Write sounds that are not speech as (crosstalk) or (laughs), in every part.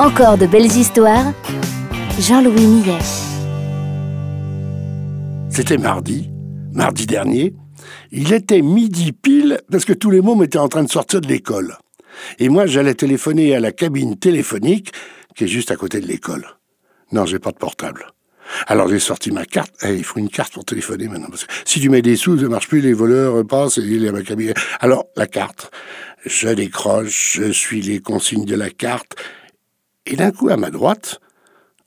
Encore de belles histoires. Jean-Louis Millet. C'était mardi, mardi dernier. Il était midi pile parce que tous les mômes étaient en train de sortir de l'école. Et moi, j'allais téléphoner à la cabine téléphonique qui est juste à côté de l'école. Non, j'ai pas de portable. Alors j'ai sorti ma carte. Eh, il faut une carte pour téléphoner maintenant. Si tu mets des sous, ça marche plus, les voleurs passent et ma cabine. Alors, la carte. Je décroche, je suis les consignes de la carte. Et d'un coup, à ma droite,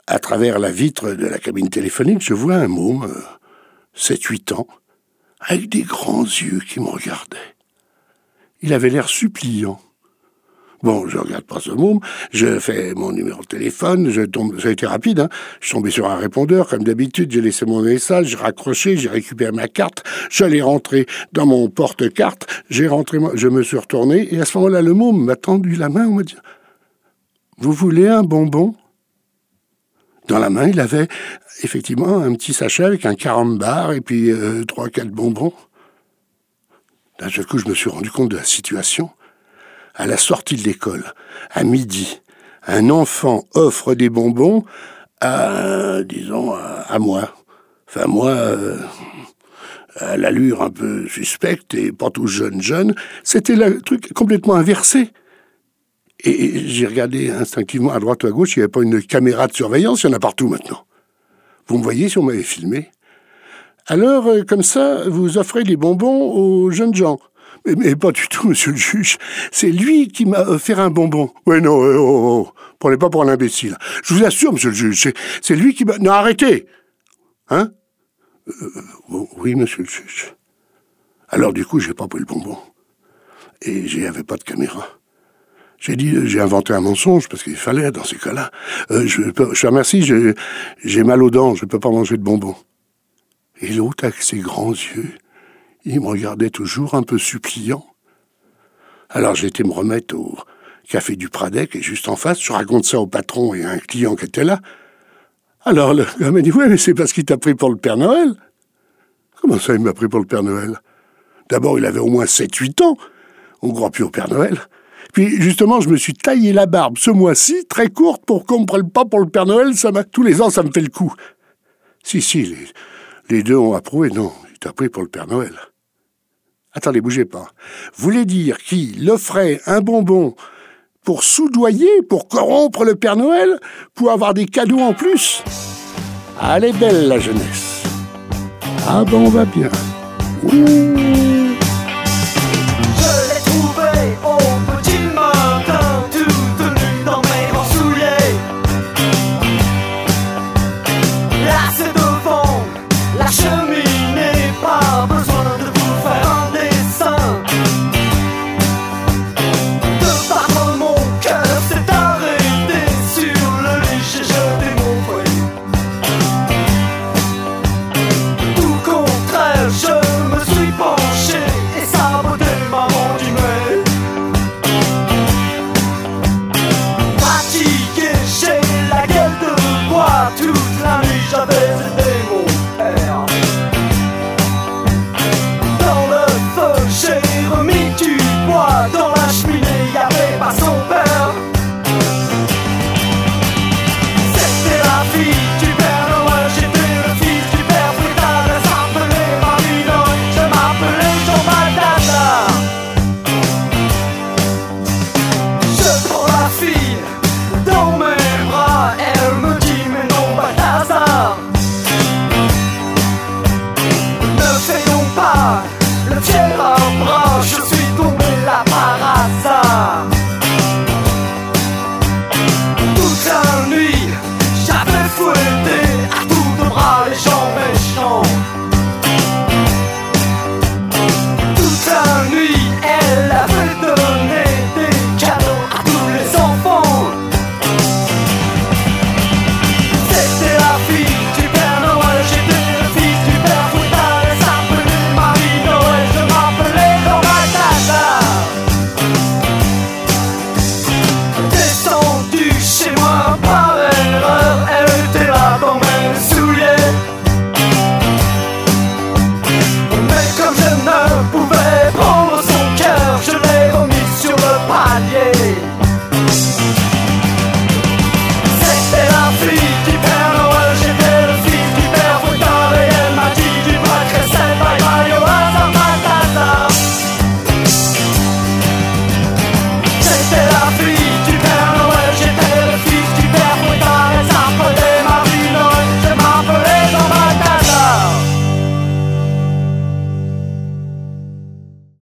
à travers la vitre de la cabine téléphonique, je vois un môme, 7-8 ans, avec des grands yeux qui me regardaient. Il avait l'air suppliant. Bon, je regarde pas ce môme, je fais mon numéro de téléphone, je tombe, ça a été rapide, hein. Je suis sur un répondeur, comme d'habitude, j'ai laissé mon message, j'ai raccroché, j'ai récupéré ma carte, j'allais rentrer dans mon porte-carte, je me suis retourné, et à ce moment-là, le môme m'a tendu la main, on m'a dit, vous voulez un bonbon? Dans la main, il avait effectivement un petit sachet avec un carambar et puis euh, trois, quatre bonbons. D'un coup, je me suis rendu compte de la situation à la sortie de l'école, à midi, un enfant offre des bonbons à, disons, à, moi. Enfin, moi, euh, à l'allure un peu suspecte et pas tout jeune jeune, c'était le truc complètement inversé. Et j'ai regardé instinctivement à droite ou à gauche, il n'y avait pas une caméra de surveillance, il y en a partout maintenant. Vous me voyez si on m'avait filmé Alors, euh, comme ça, vous offrez des bonbons aux jeunes gens. Mais, pas du tout, (laughs) monsieur le juge. C'est lui qui m'a offert un bonbon. Oui, non, oh, oh, oh. prenez pas pour un imbécile. Je vous assure, monsieur le juge, c'est lui qui m'a... Non, arrêtez Hein? Euh, Oui, monsieur le juge. Alors, du coup, j'ai pas pris le bonbon. Et j'y avais pas de caméra. J'ai dit, j'ai inventé un mensonge, parce qu'il fallait, dans ces cas-là. Euh, je, je remercie, j'ai mal aux dents, je peux pas manger de bonbons. Et l'autre, avec ses grands yeux, il me regardait toujours un peu suppliant. Alors été me remettre au café du Pradec, est juste en face. Je raconte ça au patron et à un client qui était là. Alors le gars m'a dit Ouais, mais c'est parce qu'il t'a pris pour le Père Noël. Comment ça, il m'a pris pour le Père Noël? D'abord, il avait au moins 7-8 ans. On ne croit plus au Père Noël. Puis justement, je me suis taillé la barbe ce mois-ci, très courte, pour qu'on me prenne pas pour le Père Noël. Ça Tous les ans, ça me fait le coup. Si, si, les, deux ont approuvé. Non, il t'a pris pour le Père Noël. Attendez, bougez pas. Voulez dire qu'il offrait un bonbon pour soudoyer, pour corrompre le Père Noël, pour avoir des cadeaux en plus est belle, la jeunesse. Ah bon, on va bien.